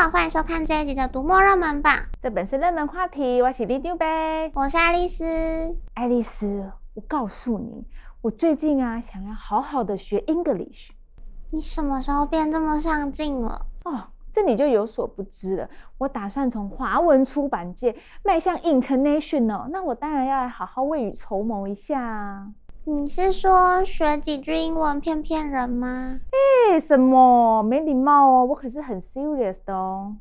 好，欢迎收看这一集的读墨热门榜。这本是热门话题，我是李丢呗，我是爱丽丝。爱丽丝，我告诉你，我最近啊，想要好好的学 English。你什么时候变这么上进了？哦，这你就有所不知了。我打算从华文出版界迈向 international，那我当然要来好好未雨绸缪一下。你是说学几句英文骗骗人吗？哎，什么？没礼貌哦！我可是很 serious 的哦。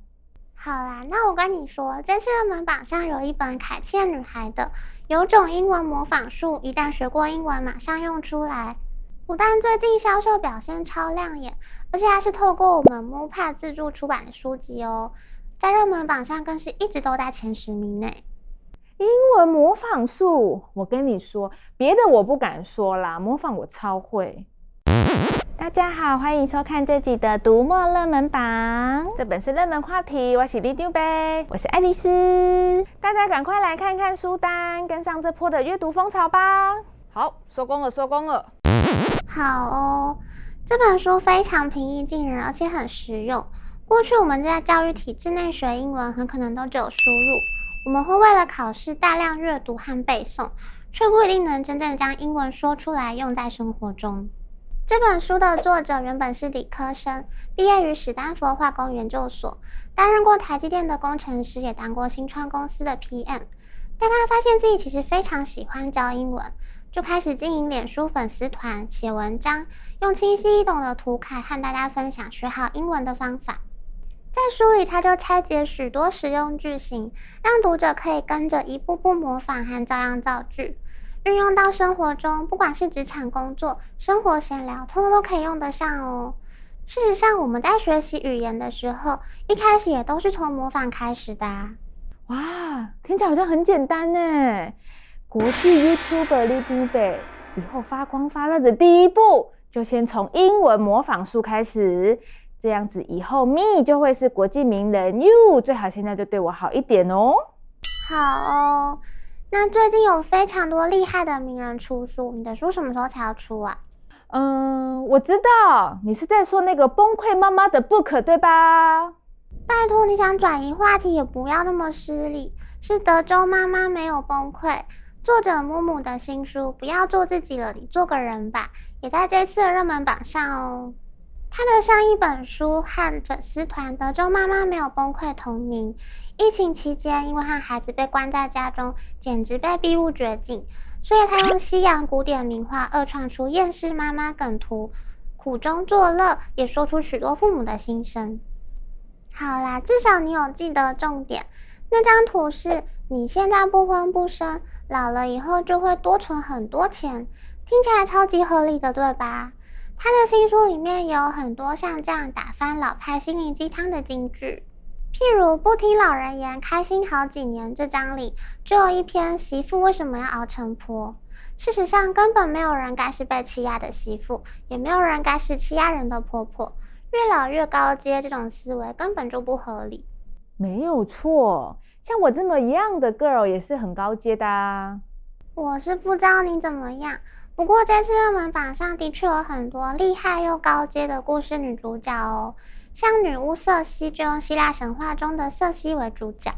好啦，那我跟你说，这次热门榜上有一本凯茜女孩的《有种英文模仿术》，一旦学过英文，马上用出来。不但最近销售表现超亮眼，而且还是透过我们 MooPad 自助出版的书籍哦，在热门榜上更是一直都在前十名内。英文模仿术，我跟你说，别的我不敢说啦，模仿我超会。大家好，欢迎收看这集的读墨热门榜。这本是热门话题，我是里长伯，我是爱丽丝。大家赶快来看看书单，跟上这波的阅读风潮吧。好，收工了，收工了。好哦，这本书非常平易近人，而且很实用。过去我们在教育体制内学英文，很可能都只有输入。我们会为了考试大量阅读和背诵，却不一定能真正将英文说出来用在生活中。这本书的作者原本是理科生，毕业于史丹佛化工研究所，担任过台积电的工程师，也当过新创公司的 PM。但他发现自己其实非常喜欢教英文，就开始经营脸书粉丝团，写文章，用清晰易懂的图卡和大家分享学好英文的方法。在书里，他就拆解许多实用句型，让读者可以跟着一步步模仿和照样造句，运用到生活中，不管是职场工作、生活闲聊，通通都可以用得上哦。事实上，我们在学习语言的时候，一开始也都是从模仿开始的。哇，听起来好像很简单呢。国际 YouTuber 里长伯以后发光发热的第一步，就先从英文模仿术开始。这样子以后，me 就会是国际名人，you 最好现在就对我好一点哦。好哦，那最近有非常多厉害的名人出书，你的书什么时候才要出啊？嗯，我知道你是在说那个崩溃妈妈的 book 对吧？拜托，你想转移话题也不要那么失礼。是德州妈妈没有崩溃，作者木木的新书，不要做自己了，你做个人吧，也在这次的热门榜上哦。他的上一本书和粉丝团《德州妈妈没有崩溃》同名。疫情期间，因为和孩子被关在家中，简直被逼入绝境，所以他用西洋古典名画二创出厌世妈妈梗图，苦中作乐，也说出许多父母的心声。好啦，至少你有记得重点。那张图是你现在不婚不生，老了以后就会多存很多钱，听起来超级合理的，对吧？他的新书里面有很多像这样打翻老派心灵鸡汤的金句，譬如“不听老人言，开心好几年”这章里就有一篇“媳妇为什么要熬成婆”。事实上，根本没有人该是被欺压的媳妇，也没有人该是欺压人的婆婆。越老越高阶，这种思维根本就不合理。没有错，像我这么一样的 girl 也是很高阶的啊。我是不知道你怎么样。不过这次热门榜上的确有很多厉害又高阶的故事女主角哦，像女巫瑟西就用希腊神话中的瑟西为主角。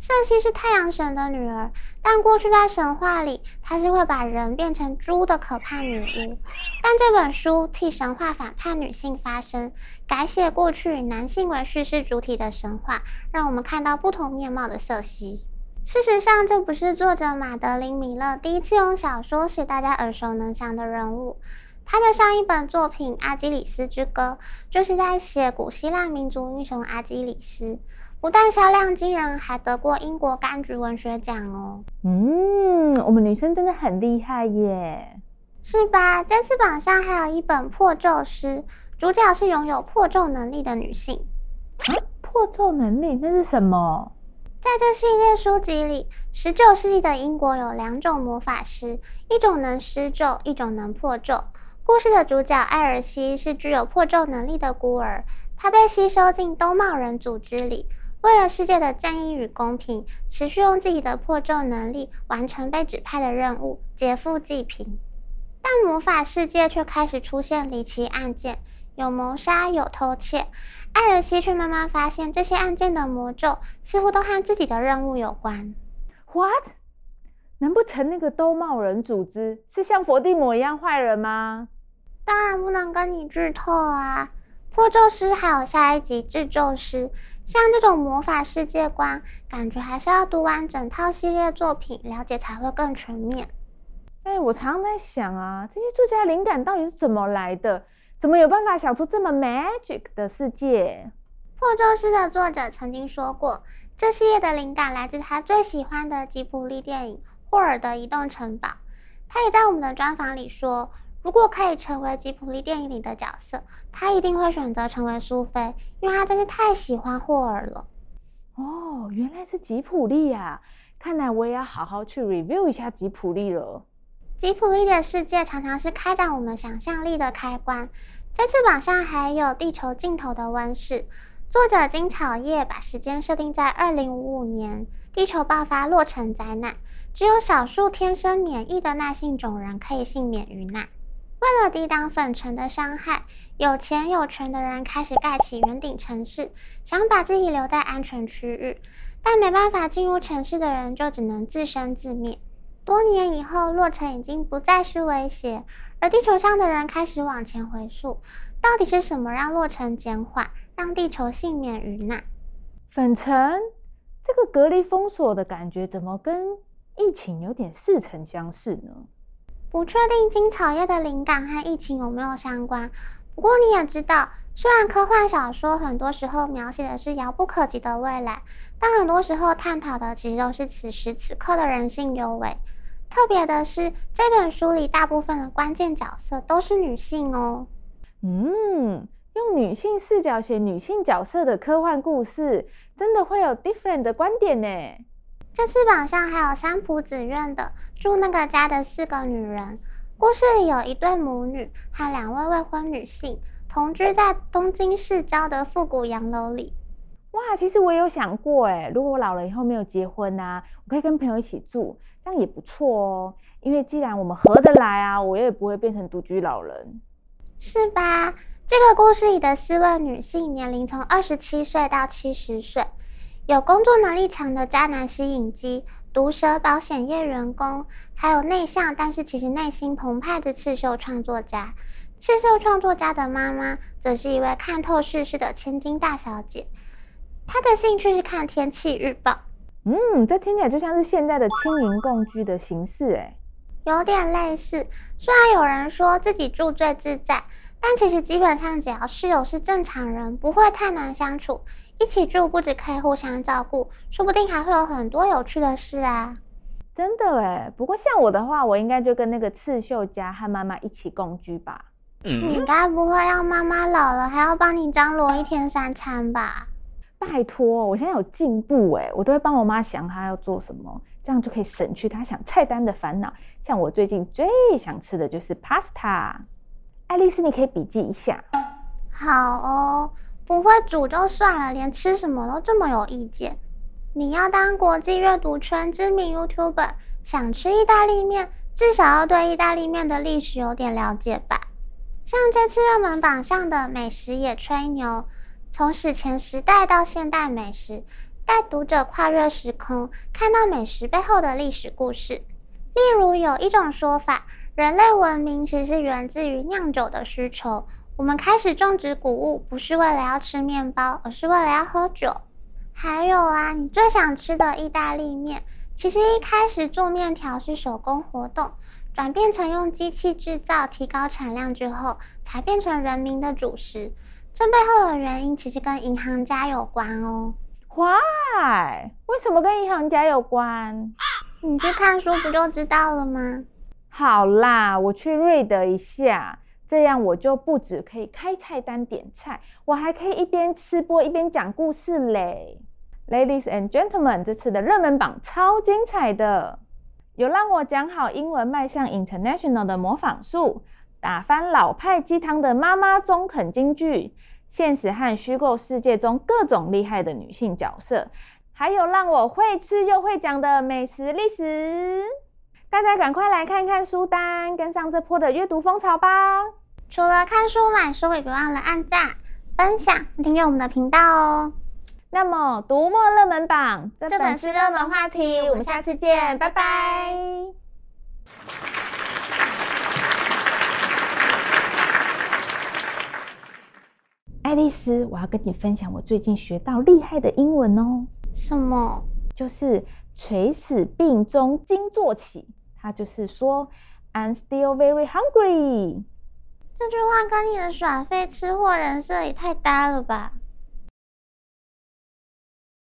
瑟西是太阳神的女儿，但过去在神话里，她是会把人变成猪的可怕女巫。但这本书替神话反叛女性发声，改写过去以男性为叙事主体的神话，让我们看到不同面貌的瑟西。事实上，这不是作者马德琳·米勒第一次用小说写大家耳熟能详的人物。他的上一本作品《阿基里斯之歌》就是在写古希腊民族英雄阿基里斯，不但销量惊人，还得过英国柑橘文学奖哦。嗯，我们女生真的很厉害耶，是吧？这次榜上还有一本《破咒师》，主角是拥有破咒能力的女性。啊，破咒能力那是什么？在这系列书籍里，十九世纪的英国有两种魔法师，一种能施咒，一种能破咒。故事的主角艾尔西是具有破咒能力的孤儿，他被吸收进兜帽人组织里，为了世界的正义与公平，持续用自己的破咒能力完成被指派的任务，劫富济贫。但魔法世界却开始出现离奇案件，有谋杀，有偷窃。艾尔西却慢慢发现，这些案件的魔咒似乎都和自己的任务有关。What？难不成那个兜帽人组织是像佛地魔一样坏人吗？当然不能跟你剧透啊！破咒师还有下一集制咒师，像这种魔法世界观，感觉还是要读完整套系列作品，了解才会更全面。哎，我常常在想啊，这些作家灵感到底是怎么来的？怎么有办法想出这么 magic 的世界？破咒师的作者曾经说过，这系列的灵感来自他最喜欢的吉卜力电影《霍尔的移动城堡》。他也在我们的专访里说，如果可以成为吉卜力电影里的角色，他一定会选择成为苏菲，因为他真是太喜欢霍尔了。哦，原来是吉卜力呀！看来我也要好好去 review 一下吉卜力了。吉卜力的世界常常是开展我们想象力的开关。这次榜上还有《地球尽头的温室》，作者金草叶把时间设定在二零五五年，地球爆发落尘灾难，只有少数天生免疫的耐性种人可以幸免于难。为了抵挡粉尘的伤害，有钱有权的人开始盖起圆顶城市，想把自己留在安全区域，但没办法进入城市的人就只能自生自灭。多年以后，落尘已经不再是威胁，而地球上的人开始往前回溯，到底是什么让落尘减缓，让地球幸免于难？粉尘，这个隔离封锁的感觉，怎么跟疫情有点似曾相识呢？不确定金草叶的灵感和疫情有没有相关，不过你也知道，虽然科幻小说很多时候描写的是遥不可及的未来，但很多时候探讨的其实都是此时此刻的人性幽微。特别的是，这本书里大部分的关键角色都是女性哦。嗯，用女性视角写女性角色的科幻故事，真的会有 different 的观点呢。这次榜上还有三浦紫苑的《住那个家的四个女人》，故事里有一对母女和两位未婚女性同居在东京市郊的复古洋楼里。哇，其实我也有想过，诶，如果我老了以后没有结婚啊，我可以跟朋友一起住。这样也不错哦，因为既然我们合得来啊，我也不会变成独居老人，是吧？这个故事里的四位女性年龄从二十七岁到七十岁，有工作能力强的渣男吸引机、毒舌保险业员工，还有内向但是其实内心澎湃的刺绣创作家。刺绣创作家的妈妈则是一位看透世事的千金大小姐，她的兴趣是看天气预报。嗯，这听起来就像是现在的青银共居的形式，哎，有点类似。虽然有人说自己住最自在，但其实基本上只要室友是正常人，不会太难相处。一起住不只可以互相照顾，说不定还会有很多有趣的事啊。真的哎，不过像我的话，我应该就跟那个刺绣家和妈妈一起共居吧。嗯，你该不会要妈妈老了还要帮你张罗一天三餐吧？拜托，我现在有进步诶，我都会帮我妈想她要做什么，这样就可以省去她想菜单的烦恼。像我最近最想吃的就是 pasta。爱丽丝，你可以笔记一下。好哦，不会煮就算了，连吃什么都这么有意见。你要当国际阅读圈知名 YouTuber，想吃意大利面，至少要对意大利面的历史有点了解吧？像这次热门榜上的美食也吹牛。从史前时代到现代美食，带读者跨越时空，看到美食背后的历史故事。例如，有一种说法，人类文明其实源自于酿酒的需求。我们开始种植谷物，不是为了要吃面包，而是为了要喝酒。还有啊，你最想吃的意大利面，其实一开始做面条是手工活动，转变成用机器制造，提高产量之后，才变成人民的主食。这背后的原因其实跟银行家有关哦。Why？为什么跟银行家有关？你去看书不就知道了吗？好啦，我去 read 一下，这样我就不止可以开菜单点菜，我还可以一边吃播一边讲故事嘞。Ladies and gentlemen，这次的热门榜超精彩的，有让我讲好英文迈向 international 的模仿术。打翻老派鸡汤的妈妈中肯金句，现实和虚构世界中各种厉害的女性角色，还有让我会吃又会讲的美食历史。大家赶快来看看书单，跟上这波的阅读风潮吧！除了看书买书，也别忘了按赞、分享、订阅我们的频道哦。那么，读墨热门榜这本是热门话题，我们下次见，拜拜。爱丽丝，我要跟你分享我最近学到厉害的英文哦。什么？就是垂死病中惊坐起。它就是说，I'm still very hungry。这句话跟你的耍废吃货人设也太搭了吧？